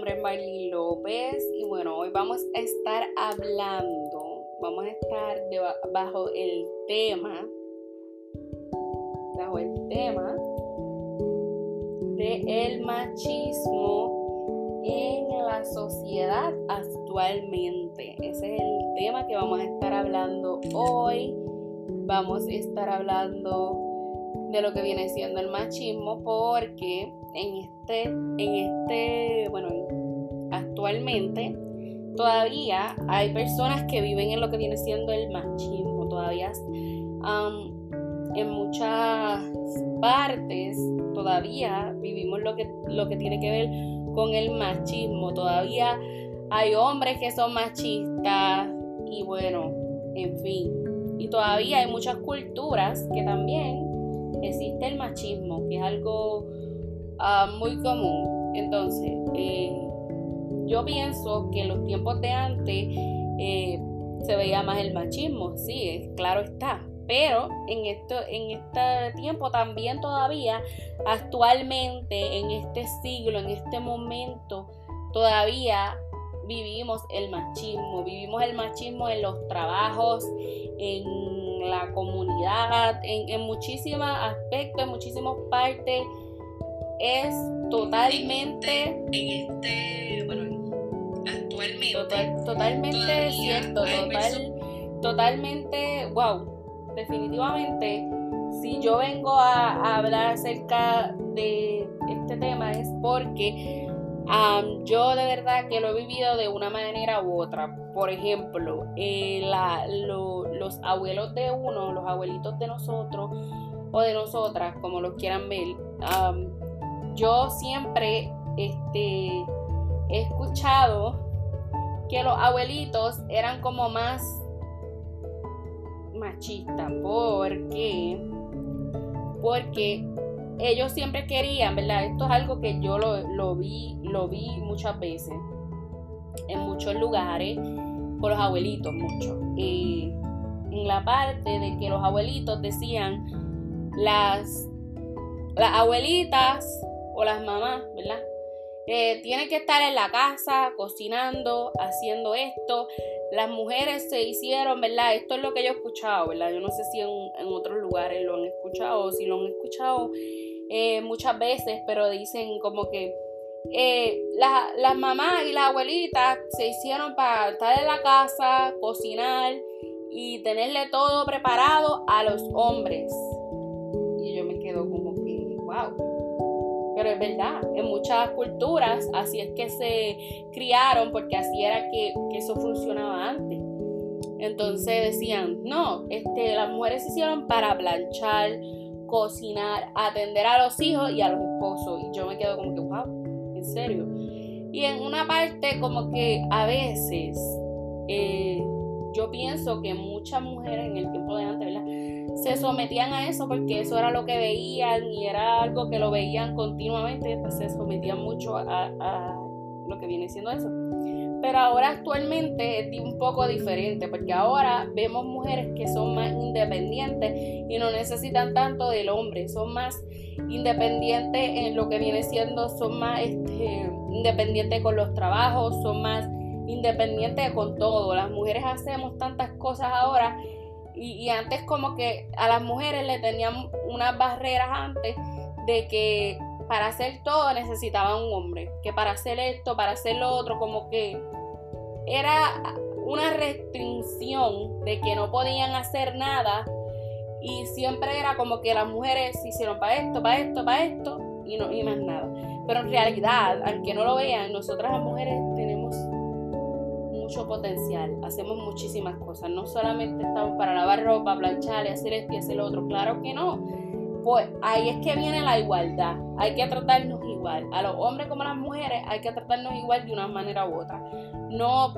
nombre es Marlene López y bueno, hoy vamos a estar hablando, vamos a estar bajo el tema, bajo el tema de machismo en la sociedad actualmente. Ese es el tema que vamos a estar hablando hoy. Vamos a estar hablando de lo que viene siendo el machismo porque en este, en este, bueno, actualmente todavía hay personas que viven en lo que viene siendo el machismo, todavía en muchas partes todavía vivimos lo que, lo que tiene que ver con el machismo, todavía hay hombres que son machistas y bueno, en fin, y todavía hay muchas culturas que también existe el machismo, que es algo ah, muy común. Entonces, eh, yo pienso que en los tiempos de antes eh, se veía más el machismo, sí, claro está. Pero en, esto, en este tiempo también todavía, actualmente, en este siglo, en este momento, todavía vivimos el machismo, vivimos el machismo en los trabajos, en la comunidad, en, muchísimos aspectos, en muchísimas partes. Es totalmente en este, bueno, actualmente. totalmente cierto, total, totalmente, wow, definitivamente. Si yo vengo a hablar acerca de este tema es porque yo de verdad que lo he vivido de una manera u otra. Por ejemplo, eh, los abuelos de uno, los abuelitos de nosotros o de nosotras, como los quieran ver, yo siempre este, he escuchado que los abuelitos eran como más machistas. ¿Por qué? Porque ellos siempre querían, ¿verdad? Esto es algo que yo lo, vi, lo vi muchas veces, en muchos lugares, con los abuelitos, mucho. en la parte de que los abuelitos decían, las, las abuelitas o las mamás, ¿verdad? Eh, tienen que estar en la casa, cocinando, haciendo esto. Las mujeres se hicieron, ¿verdad? Esto es lo que yo he escuchado, ¿verdad? Yo no sé si en, en otros lugares lo han escuchado o si lo han escuchado eh, muchas veces, pero dicen como que eh, las mamás y las abuelitas se hicieron para estar en la casa, cocinar y tenerle todo preparado a los hombres. Y yo me quedo como que, wow. Pero es verdad, en muchas culturas así es que se criaron porque así era que, que eso funcionaba antes. Entonces decían, no, este, las mujeres se hicieron para planchar, cocinar, atender a los hijos y a los esposos. Y yo me quedo como que, wow, en serio. Y en una parte como que a veces eh, yo pienso que muchas mujeres en el tiempo de antes. Se sometían a eso porque eso era lo que veían y era algo que lo veían continuamente, pues se sometían mucho a, a lo que viene siendo eso. Pero ahora actualmente es un poco diferente porque ahora vemos mujeres que son más independientes y no necesitan tanto del hombre, son más independientes en lo que viene siendo, son más este, independientes con los trabajos, son más independientes con todo. Las mujeres hacemos tantas cosas ahora y, y antes como que a las mujeres le tenían unas barreras antes de que para hacer todo necesitaba un hombre, que para hacer esto, para hacer lo otro, como que era una restricción de que no podían hacer nada y siempre era como que las mujeres se hicieron para esto, para esto, para esto y no y más nada. Pero en realidad, aunque no lo vean, nosotras las mujeres tenemos mucho potencial, hacemos muchísimas cosas, no solamente estamos para lavar ropa, planchar hacer esto y hacer lo otro, claro que no pues ahí es que viene la igualdad. Hay que tratarnos igual. A los hombres como a las mujeres hay que tratarnos igual de una manera u otra. No,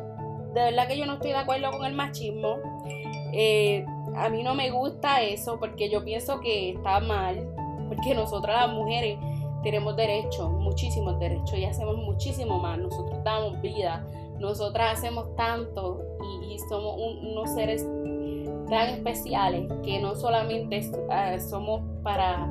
de verdad que yo no estoy de acuerdo con el machismo. Eh, a mí no me gusta eso porque yo pienso que está mal. Porque nosotras las mujeres tenemos derechos, muchísimos derechos y hacemos muchísimo más. Nosotros damos vida, nosotras hacemos tanto y, somos unos seres tan especiales que no solamente eh, somos para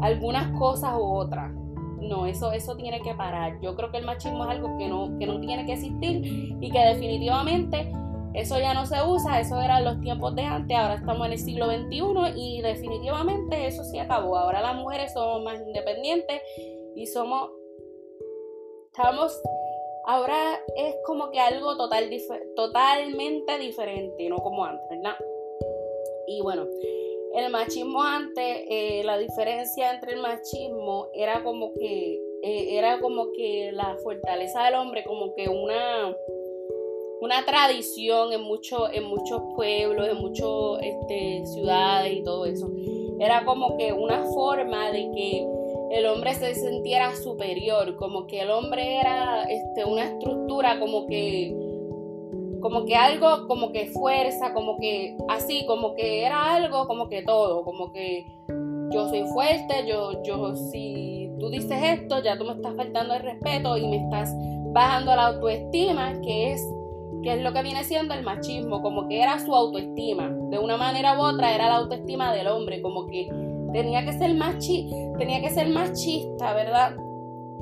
algunas cosas u otras. No, eso, eso tiene que parar. Yo creo que el machismo es algo que no, que no tiene que existir y que definitivamente eso ya no se usa, eso eran los tiempos de antes, ahora estamos en el siglo XXI y definitivamente eso sí acabó. Ahora las mujeres somos más independientes y somos, estamos, ahora es como que algo total, totalmente diferente, no como antes, ¿verdad? Y bueno, el machismo antes, eh, la diferencia entre el machismo era como que, eh, era como que la fortaleza del hombre, como que una una tradición en, mucho, en muchos pueblos, en muchas este, ciudades y todo eso. Era como que una forma de que el hombre se sintiera superior, como que el hombre era este, una estructura como que como que algo como que fuerza, como que así, como que era algo como que todo, como que yo soy fuerte, yo yo si tú dices esto, ya tú me estás faltando el respeto y me estás bajando la autoestima, que es que es lo que viene siendo el machismo, como que era su autoestima. De una manera u otra era la autoestima del hombre, como que tenía que ser machi tenía que ser machista, ¿verdad?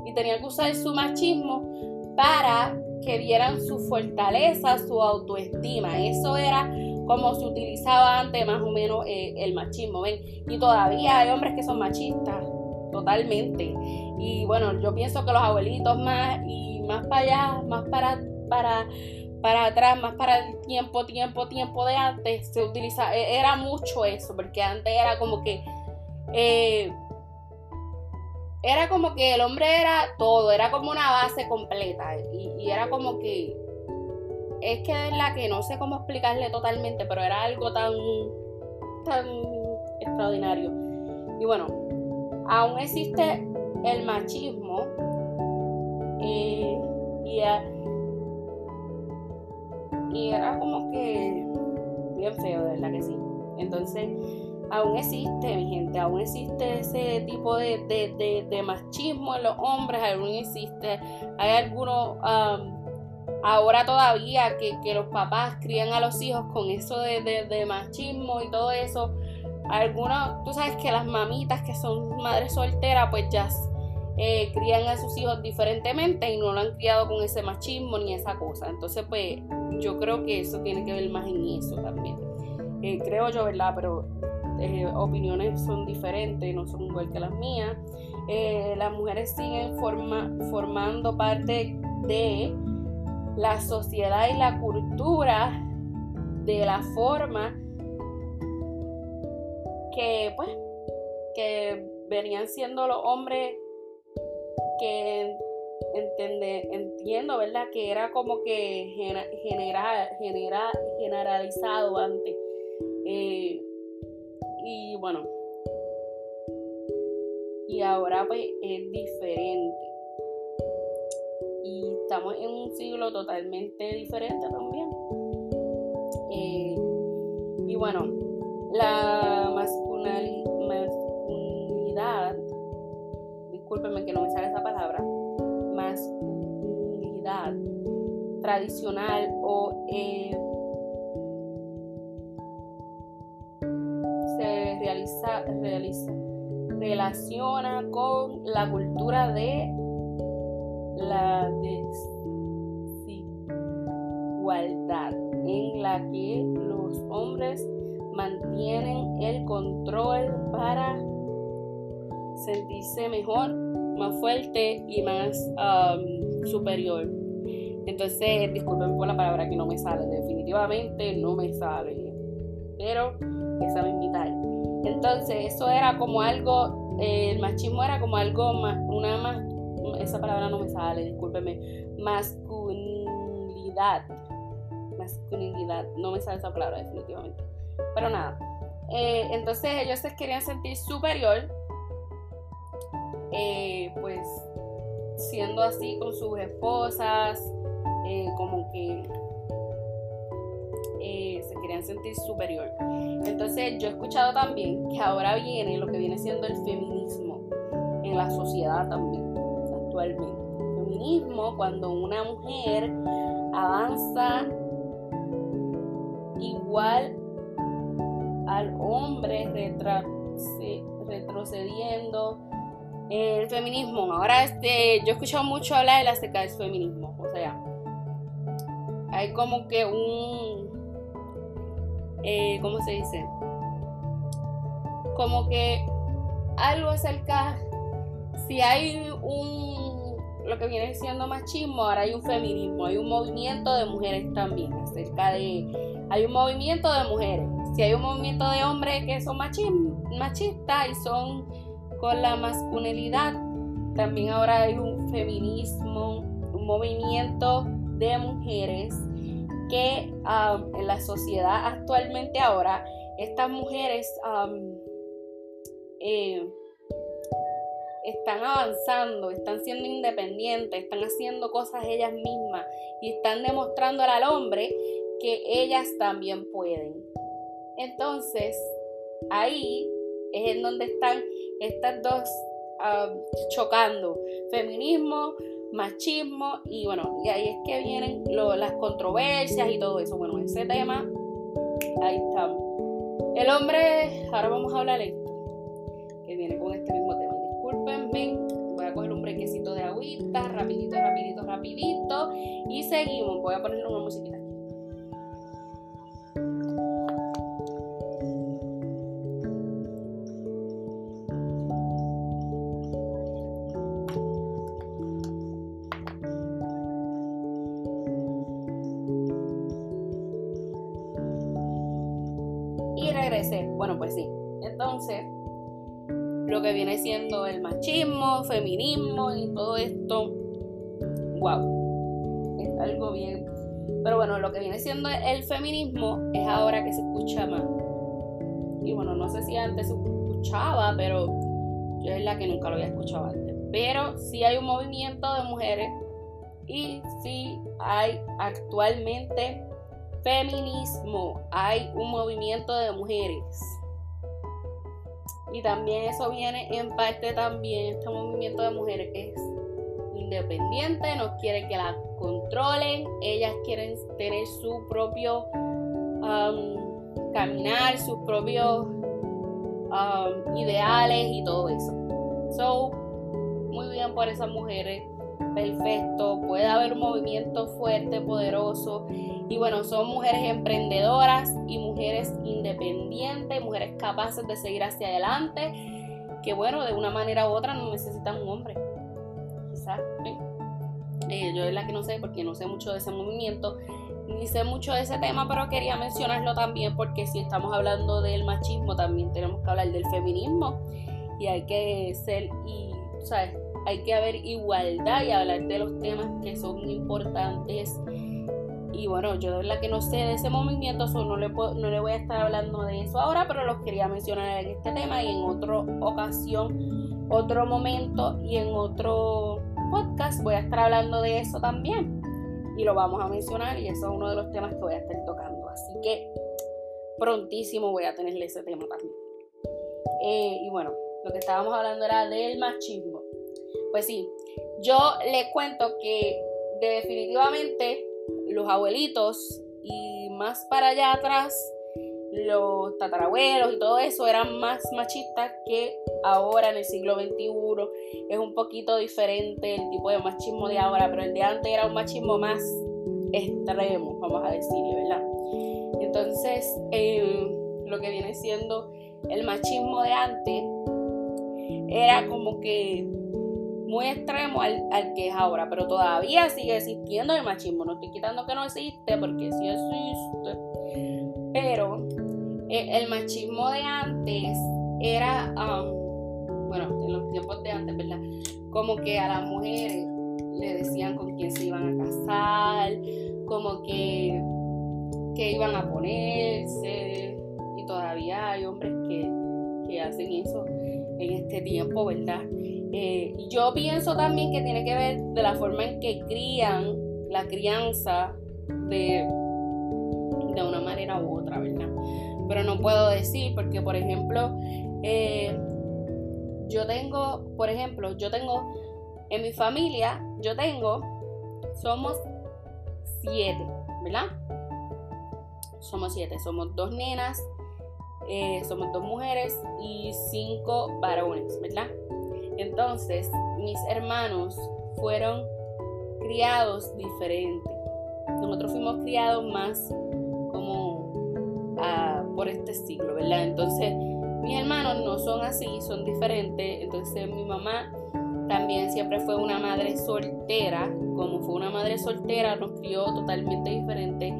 Y tenía que usar su machismo para que vieran su fortaleza, su autoestima. Eso era como se utilizaba antes más o menos eh, el machismo, ¿ven? Y todavía hay hombres que son machistas, totalmente. Y bueno, yo pienso que los abuelitos más y más para allá, más para, para para atrás, más para el tiempo, tiempo, tiempo de antes, se utiliza, e, era mucho eso, porque antes era como que, eh, era como que el hombre era todo, era como una base completa, y, era como que, es que es la que no sé cómo explicarle totalmente, pero era algo tan, tan extraordinario. Y bueno, aún existe el machismo, eh, y y era como que bien feo, de verdad que sí. Entonces, aún existe, mi gente, aún existe ese tipo de, machismo en los hombres, aún existe. Hay algunos, ahora todavía, que, los papás crían a los hijos con eso de, machismo y todo eso. Algunos, tú sabes que las mamitas que son madres solteras, pues ya eh, crían a sus hijos diferentemente y no lo han criado con ese machismo ni esa cosa. Entonces, pues yo creo que eso tiene que ver más en eso también. Eh, creo yo, ¿verdad? Pero eh, opiniones son diferentes, no son igual que las mías. las mujeres siguen formando parte de la sociedad y la cultura de la forma que, pues, que venían siendo los hombres que entende, entiendo, ¿verdad? Que era como que general, generalizado antes. Eh, y bueno, y ahora pues es diferente. Y estamos en un siglo totalmente diferente también. Eh, y bueno, la masculinidad discúlpenme que no me sale esa palabra, masculinidad tradicional o eh, relaciona con la cultura de la desigualdad en la que los hombres mantienen el control para sentirse mejor, más fuerte y más um, superior. Entonces, disculpen por la palabra que no me sale, definitivamente no me sale. Pero esa me invitar. Entonces, eso era como algo, el machismo era como algo más, una más, esa palabra no me sale, discúlpenme, masculinidad. Masculinidad, no me sale esa palabra definitivamente. Pero nada, eh, entonces ellos se querían sentir superior eh, pues siendo así con sus esposas, eh, como que eh, sentir superior. Entonces yo he escuchado también que ahora viene lo que viene siendo el feminismo en la sociedad también, actualmente. feminismo cuando una mujer avanza igual al hombre, retrocediendo. El feminismo, ahora este, yo he escuchado mucho hablar de acerca del feminismo, o sea, hay como que un, eh, ¿cómo se dice? Como que algo acerca, si hay un, lo que viene siendo machismo, ahora hay un feminismo, hay un movimiento de mujeres también, acerca de, hay un movimiento de mujeres, si hay un movimiento de hombres que son machistas y son con la masculinidad, también ahora hay un feminismo, un movimiento de mujeres que um, en la sociedad actualmente ahora, estas mujeres um, eh, están avanzando, están siendo independientes, están haciendo cosas ellas mismas y están demostrando al hombre que ellas también pueden. Entonces, ahí es en donde están estas dos um, chocando, feminismo, machismo y bueno, y ahí es que vienen las controversias y todo eso. Bueno, ese tema, ahí estamos. El hombre, ahora vamos a hablar que viene con este mismo tema. Discúlpenme, voy a coger un brequecito de agüita, rapidito, rapidito, rapidito, y seguimos. Voy a ponerle una musiquita. Feminismo y todo esto, wow, es algo bien. Pero bueno, lo que viene siendo el feminismo es ahora que se escucha más. Y bueno, no sé si antes se escuchaba, pero yo es la que nunca lo había escuchado antes. Pero sí hay un movimiento de mujeres y sí hay actualmente feminismo, hay un movimiento de mujeres. Y también eso viene en parte también, este movimiento de mujeres es independiente, no quieren que la controlen, ellas quieren tener su propio um, caminar, sus propios um, ideales y todo eso. So, muy bien por esas mujeres perfecto, puede haber un movimiento fuerte, poderoso. Y bueno, son mujeres emprendedoras y mujeres independientes, mujeres capaces de seguir hacia adelante, que bueno, de una manera u otra no necesitan un hombre. Quizás, eh, yo es la que no sé, porque no sé mucho de ese movimiento, ni sé mucho de ese tema, pero quería mencionarlo también porque si estamos hablando del machismo, también tenemos que hablar del feminismo y hay que ser y, ¿sabes? hay que haber igualdad y hablar de los temas que son importantes. Y bueno, yo de verdad que no sé de ese movimiento, no, le no le voy a estar hablando de eso ahora, pero los quería mencionar en este tema y en otra ocasión, otro momento y en otro podcast voy a estar hablando de eso también. Y lo vamos a mencionar y eso es uno de los temas que voy a estar tocando. Así que prontísimo voy a tenerle ese tema también. Eh, y bueno, lo que estábamos hablando era del machismo. Pues sí, yo le cuento que definitivamente los abuelitos y más para allá atrás, los tatarabuelos y todo eso eran más machistas que ahora en el siglo XXI. Es un poquito diferente el tipo de machismo de ahora, pero el de antes era un machismo más extremo, vamos a decirle, ¿verdad? Entonces, eh, lo que viene siendo el machismo de antes era como que muy extremo al, que es ahora, pero todavía sigue existiendo el machismo. No estoy quitando que no existe, porque sí existe. Pero eh, el machismo de antes era, um, bueno, en los tiempos de antes, ¿verdad? Como que a las mujeres le decían con quién se iban a casar, como que, que iban a ponerse, y todavía hay hombres que, que hacen eso en este tiempo, ¿verdad? Eh, yo pienso también que tiene que ver de la forma en que crían la crianza de, de una manera u otra, ¿verdad? Pero no puedo decir porque, por ejemplo, eh, yo tengo, por ejemplo, yo tengo en mi familia, yo tengo, somos siete, ¿verdad? Somos siete, somos dos nenas eh, somos dos mujeres y cinco varones, ¿verdad? Entonces, mis hermanos fueron criados diferentes. Nosotros fuimos criados más como ah, por este siglo, ¿verdad? Entonces, mis hermanos no son así, son diferentes. Entonces, mi mamá también siempre fue una madre soltera. Como fue una madre soltera, nos crió totalmente diferente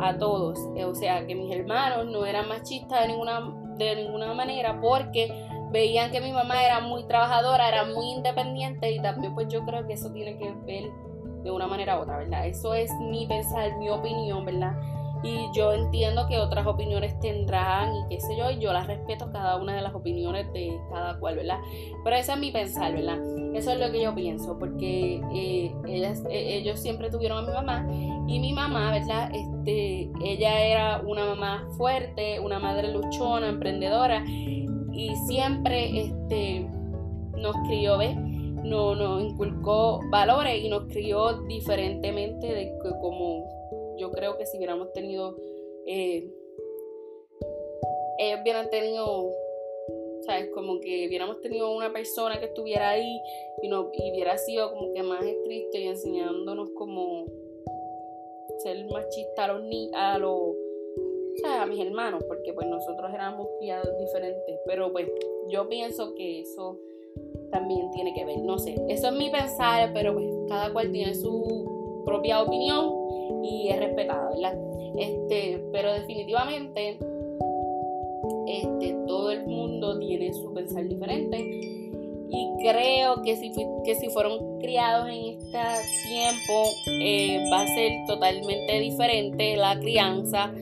a todos. O sea, que mis hermanos no eran machistas de ninguna, de ninguna manera porque veían que mi mamá era muy trabajadora, era muy independiente y también pues yo creo que eso tiene que ver de una manera u otra, ¿verdad? Eso es mi pensar, mi opinión, ¿verdad? Y yo entiendo que otras opiniones tendrán y qué sé yo, y yo las respeto cada una de las opiniones de cada cual, ¿verdad? Pero ese es mi pensar, ¿verdad? Eso es lo que yo pienso, porque eh, ellas, eh, ellos siempre tuvieron a mi mamá y mi mamá, ¿verdad? Este, ella era una mamá fuerte, una madre luchona, emprendedora y siempre este, nos crió, ¿ves? No, nos inculcó valores y nos crió diferentemente de como yo creo que si hubiéramos tenido, eh, ellos hubieran tenido, ¿sabes? Como que hubiéramos tenido una persona que estuviera ahí y, no, y hubiera sido como que más estricto y enseñándonos como ser machista a los ni a los a mis hermanos, porque pues nosotros éramos criados diferentes, pero pues yo pienso que eso también tiene que ver, no sé, eso es mi pensar, pero pues cada cual tiene su propia opinión y es respetada, ¿verdad? Este, pero definitivamente este, todo el mundo tiene su pensar diferente y creo que si, que si fueron criados en este tiempo eh, va a ser totalmente diferente la crianza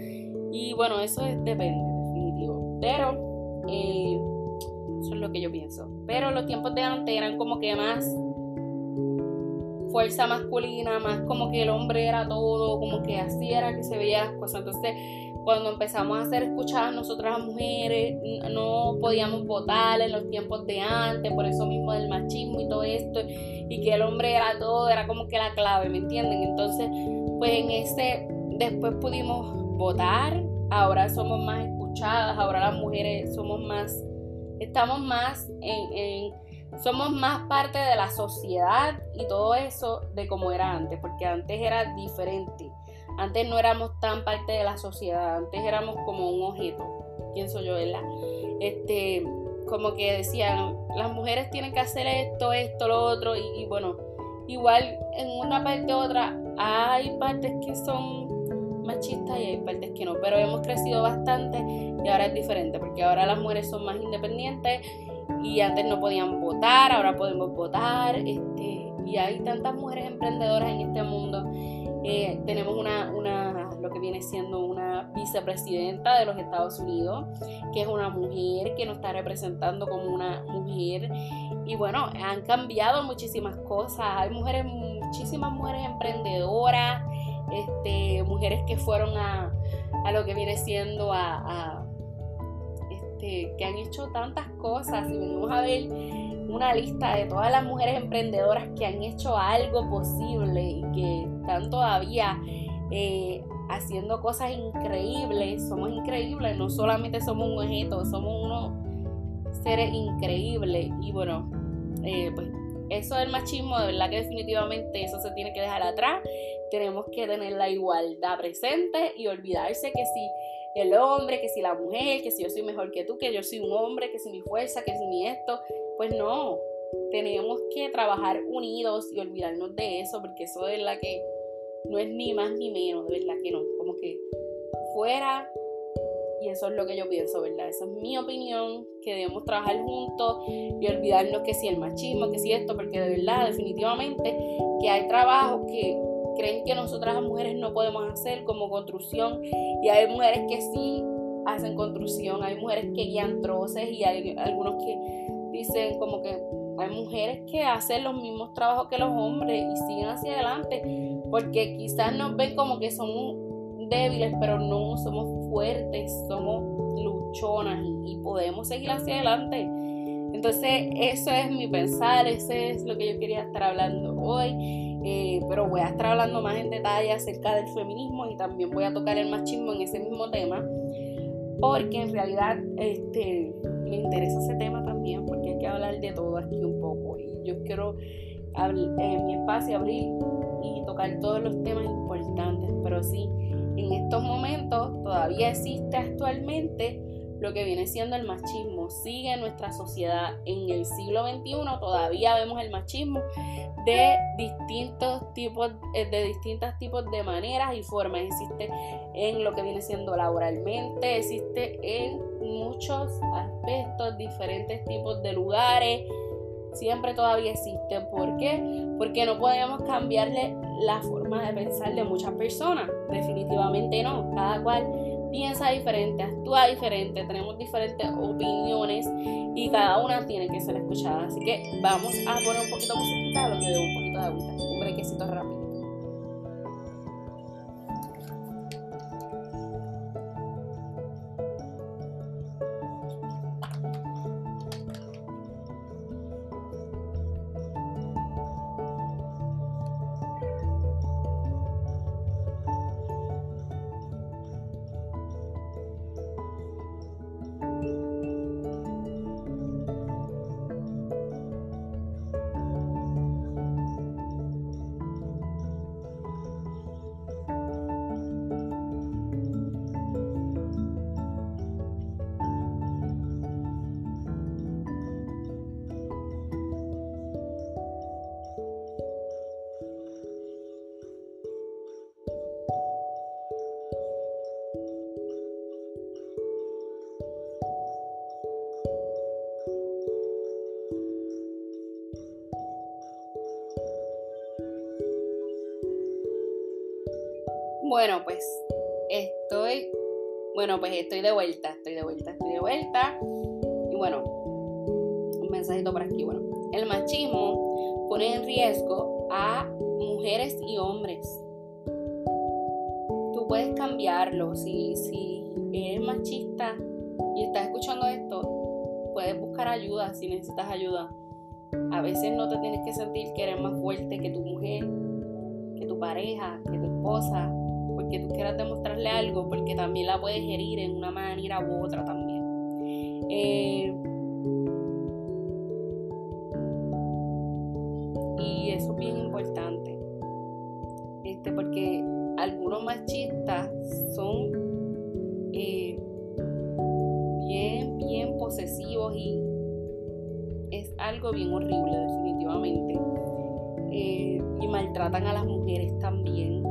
y bueno, eso depende, definitivo. Pero eh, eso es lo que yo pienso. Pero los tiempos de antes eran como que más fuerza masculina, más como que el hombre era todo, como que así era que se veía las cosas. Entonces, cuando empezamos a hacer escuchar nosotras mujeres, no podíamos votar en los tiempos de antes, por eso mismo del machismo y todo esto, y que el hombre era todo, era como que la clave, ¿me entienden? Entonces, pues en ese, después pudimos votar, ahora somos más escuchadas, ahora las mujeres somos más, estamos más en, somos más parte de la sociedad y todo eso de como era antes, porque antes era diferente. Antes no éramos tan parte de la sociedad, antes éramos como un objeto, pienso yo, ¿verdad? Este, como que decían, las mujeres tienen que hacer esto, esto, lo otro, y, y bueno, igual en una parte u otra hay partes que son machistas y hay partes que no, pero hemos crecido bastante y ahora es diferente porque ahora las mujeres son más independientes y antes no podían votar, ahora podemos votar este, y hay tantas mujeres emprendedoras en este mundo. Eh, tenemos una, una, lo que viene siendo una vicepresidenta de los Estados Unidos, que es una mujer que nos está representando como una mujer. Y bueno, han cambiado muchísimas cosas. Hay mujeres, muchísimas mujeres emprendedoras este, mujeres que fueron a, lo que viene siendo a, este, que han hecho tantas cosas. Y venimos a ver una lista de todas las mujeres emprendedoras que han hecho algo posible y que están todavía eh, haciendo cosas increíbles. Somos increíbles, no solamente somos un objeto, somos unos seres increíbles. Y bueno, eh, pues eso del machismo, de verdad que definitivamente eso se tiene que dejar atrás. Tenemos que tener la igualdad presente y olvidarse que si el hombre, que si la mujer, que si yo soy mejor que tú, que yo soy un hombre, que si mi fuerza, que si mi esto, pues no. Tenemos que trabajar unidos y olvidarnos de eso, porque eso de verdad que no es ni más ni menos, de verdad que no. Como que fuera y eso es lo que yo pienso, ¿verdad? Esa es mi opinión, que debemos trabajar juntos y olvidarnos que si el machismo, que si esto, porque de verdad, definitivamente, que hay trabajos que creen que nosotras las mujeres no podemos hacer, como construcción, y hay mujeres que sí hacen construcción, hay mujeres que guían troces y hay algunos que dicen como que hay mujeres que hacen los mismos trabajos que los hombres y siguen hacia adelante porque quizás nos ven como que somos débiles, pero no somos fuertes, somos luchonas y, podemos seguir hacia adelante. Entonces, eso es mi pensar, eso es lo que yo quería estar hablando hoy. Eh, pero voy a estar hablando más en detalle acerca del feminismo y también voy a tocar el machismo en ese mismo tema. porque en realidad este, me interesa ese tema también, porque hay que hablar de todo aquí un poco. Y yo quiero en eh, mi espacio abrir y tocar todos los temas importantes, pero sí, en estos momentos todavía existe actualmente lo que viene siendo el machismo. Sigue en nuestra sociedad en el siglo XXI, todavía vemos el machismo de distintos tipos, eh, de distintos tipos de maneras y formas. Existe en lo que viene siendo laboralmente, existe en muchos aspectos, diferentes tipos de lugares. Siempre todavía existe. ¿Por qué? Porque no podemos cambiarle la forma de pensar de muchas personas. Definitivamente no. Cada cual piensa diferente, actúa diferente, tenemos diferentes opiniones y cada una tiene que ser escuchada. Así que vamos a poner un poquito de musiquita, lo que veo un poquito de agüita, un brequecito rápido. Bueno, pues estoy, bueno, pues estoy de vuelta, estoy de vuelta, estoy de vuelta. Y bueno, un mensajito por aquí. Bueno, el machismo pone en riesgo a mujeres y hombres. Tú puedes cambiarlo. Si, si eres machista y estás escuchando esto, puedes buscar ayuda si necesitas ayuda. A veces no te tienes que sentir que eres más fuerte que tu mujer, que tu pareja, que tu esposa, porque tú quieras demostrarle algo, porque también la puedes herir en una manera u otra también. Eh, y eso es bien importante, este, porque algunos machistas son eh, bien, bien posesivos y es algo bien horrible definitivamente. Eh, y maltratan a las mujeres también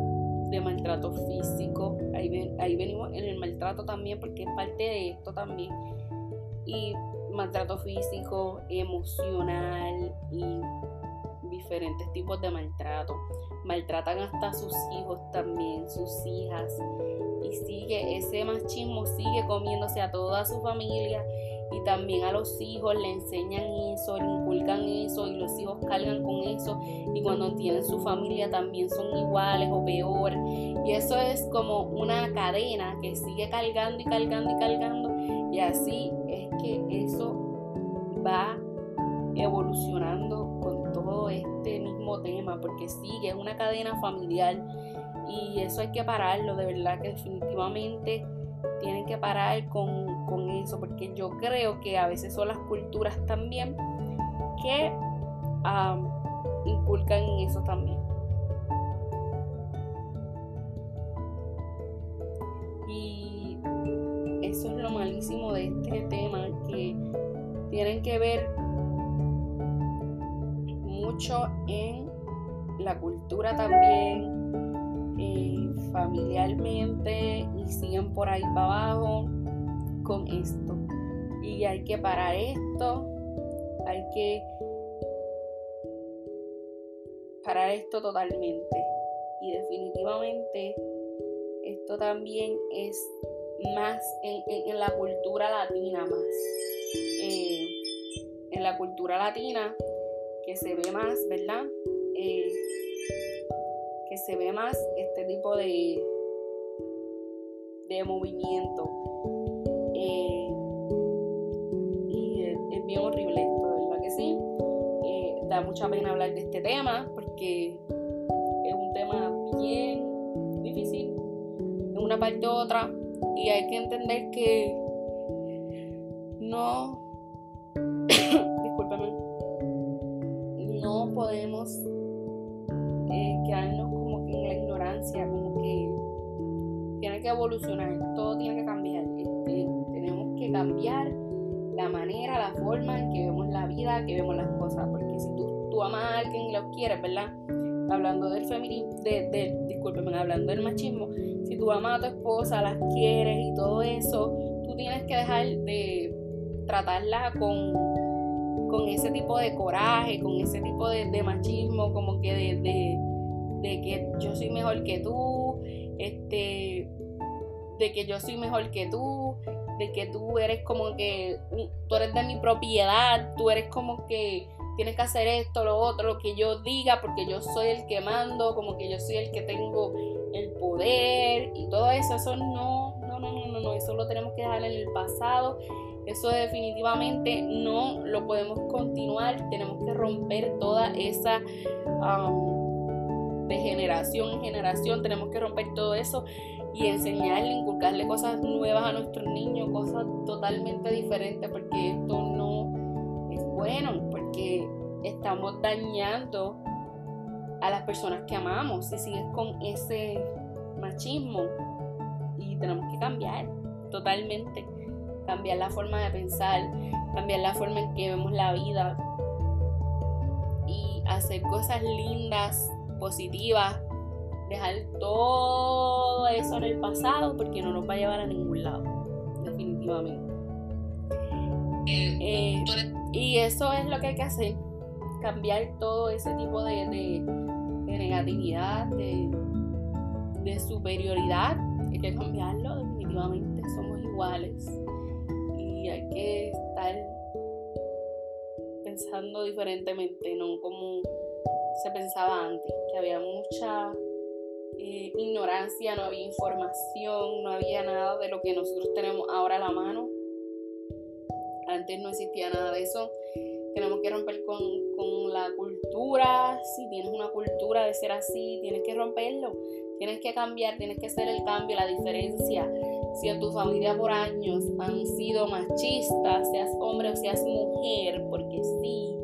maltrato físico. Ahí, ahí venimos en el maltrato también porque es parte de esto también. Y maltrato físico, emocional y diferentes tipos de maltrato. Maltratan hasta sus hijos también, sus hijas. Y sigue, ese machismo sigue comiéndose a toda su familia y también a los hijos le enseñan eso, le inculcan eso y los hijos cargan con eso. Y cuando tienen su familia también son iguales o peor. Y eso es como una cadena que sigue cargando y cargando y cargando. Y así es que eso va evolucionando con todo este mismo tema porque sigue es una cadena familiar. Y eso hay que pararlo de verdad que definitivamente tienen que parar con, eso, porque yo creo que a veces son las culturas también que inculcan en eso también. Y eso es lo malísimo de este tema, que tienen que ver mucho en la cultura también, familiarmente y siguen por ahí para abajo con esto. Y hay que parar esto, hay que parar esto totalmente. Y definitivamente esto también es más en, la cultura latina más. Eh, en la cultura latina que se ve más, ¿verdad? Eh, se ve más este tipo de, de movimiento. Eh, y es, bien horrible esto, de verdad que sí. Eh, da mucha pena hablar de este tema porque es un tema bien difícil. En una parte u otra Y hay que entender que no, evolucionar, todo tiene que cambiar. Este, tenemos que cambiar la manera, la forma en que vemos la vida, que vemos las cosas, porque si tú, tú amas a alguien y lo quieres, ¿verdad? Hablando del feminismo, de, de, hablando del machismo, si tú amas a tu esposa, las quieres y todo eso, tú tienes que dejar de tratarla con, con ese tipo de coraje, con ese tipo de, machismo, como que de, de, que yo soy mejor que tú, este, de que yo soy mejor que tú, de que tú eres como que, tú eres de mi propiedad, tú eres como que tienes que hacer esto, lo otro, lo que yo diga, porque yo soy el que mando, como que yo soy el que tengo el poder y todo eso, eso no, no, no, no, no, eso lo tenemos que dejar en el pasado eso definitivamente no lo podemos continuar. Tenemos que romper toda esa de generación en generación. Tenemos que romper todo eso y enseñarle, inculcarle cosas nuevas a nuestros niños, cosas totalmente diferentes, porque esto no es bueno, porque estamos dañando a las personas que amamos si sigues con ese machismo y tenemos que cambiar totalmente. Cambiar la forma de pensar, cambiar la forma en que vemos la vida y hacer cosas lindas, positivas, dejar todo eso en el pasado porque no nos va a llevar a ningún lado, definitivamente. Eh, y eso es lo que hay que hacer, cambiar todo ese tipo de, negatividad, de, de superioridad, hay que cambiarlo definitivamente, somos iguales hay que estar pensando diferentemente, no como se pensaba antes, que había mucha eh, ignorancia, no había información, no había nada de lo que nosotros tenemos ahora a la mano. Antes no existía nada de eso. Tenemos que romper con, con la cultura. Si tienes una cultura de ser así, tienes que romperlo. Tienes que cambiar, tienes que hacer el cambio, la diferencia si en tu familia por años han sido machistas, seas hombre o seas mujer, porque sí,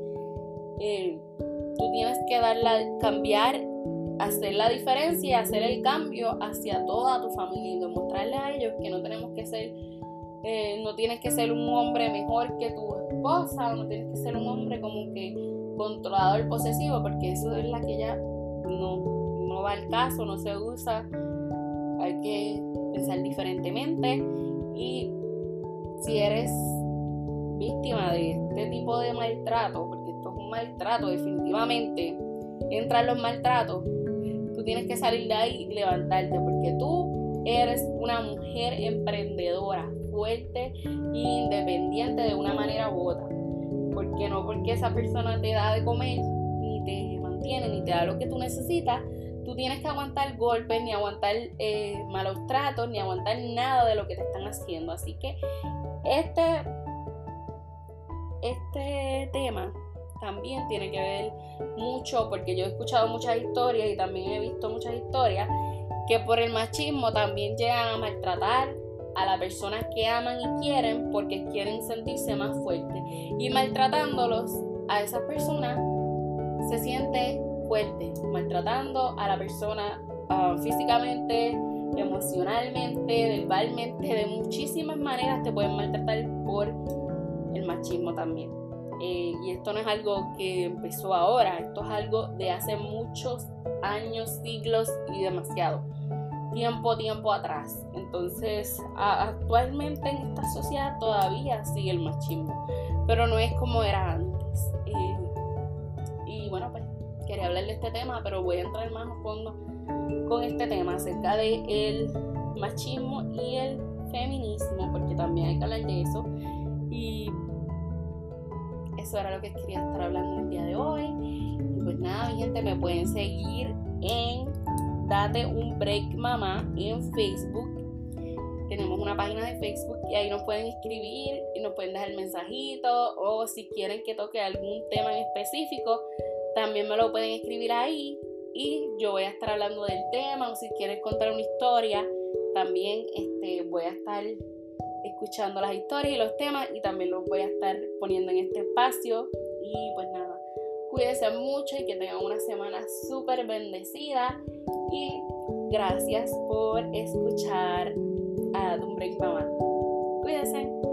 eh, tú tienes que darla, cambiar, hacer la diferencia hacer el cambio hacia toda tu familia y demostrarle a ellos que no tenemos que ser, eh, no tienes que ser un hombre mejor que tu esposa, no tienes que ser un hombre como que controlador posesivo, porque eso es la que ya no, no va al caso, no se usa. Hay que pensar diferentemente y si eres víctima de este tipo de maltrato, porque esto es un maltrato definitivamente, entran los maltratos, tú tienes que salir de ahí y levantarte porque tú eres una mujer emprendedora, fuerte e independiente de una manera u otra. Porque no porque esa persona te da de comer, ni te mantiene, ni te da lo que tú necesitas, tú tienes que aguantar golpes, ni aguantar eh, malos tratos, ni aguantar nada de lo que te están haciendo. Así que este, este tema también tiene que ver mucho, porque yo he escuchado muchas historias y también he visto muchas historias, que por el machismo también llegan a maltratar a las personas que aman y quieren porque quieren sentirse más fuertes. Y maltratándolos a esas personas se siente fuerte, maltratando a la persona ah, físicamente, emocionalmente, verbalmente, de muchísimas maneras te pueden maltratar por el machismo también. Eh, y esto no es algo que empezó ahora, esto es algo de hace muchos años, siglos y demasiado tiempo, tiempo atrás. Entonces, actualmente en esta sociedad todavía sigue el machismo, pero no es como era antes. Eh, y bueno, pues quería hablar de este tema, pero voy a entrar más a fondo con este tema acerca de el machismo y el feminismo, porque también hay que hablar de eso. Y eso era lo que quería estar hablando el día de hoy. Y pues nada, mi gente, me pueden seguir en Date un Break Mamá en Facebook. Tenemos una página de Facebook y ahí nos pueden escribir y nos pueden dejar mensajito o si quieren que toque algún tema en específico, también me lo pueden escribir ahí y yo voy a estar hablando del tema o si quieres contar una historia, también este, voy a estar escuchando las historias y los temas y también los voy a estar poniendo en este espacio. Y pues nada, cuídense mucho y que tengan una semana súper bendecida. Y gracias por escuchar a Dumbre Mamá. Cuídense.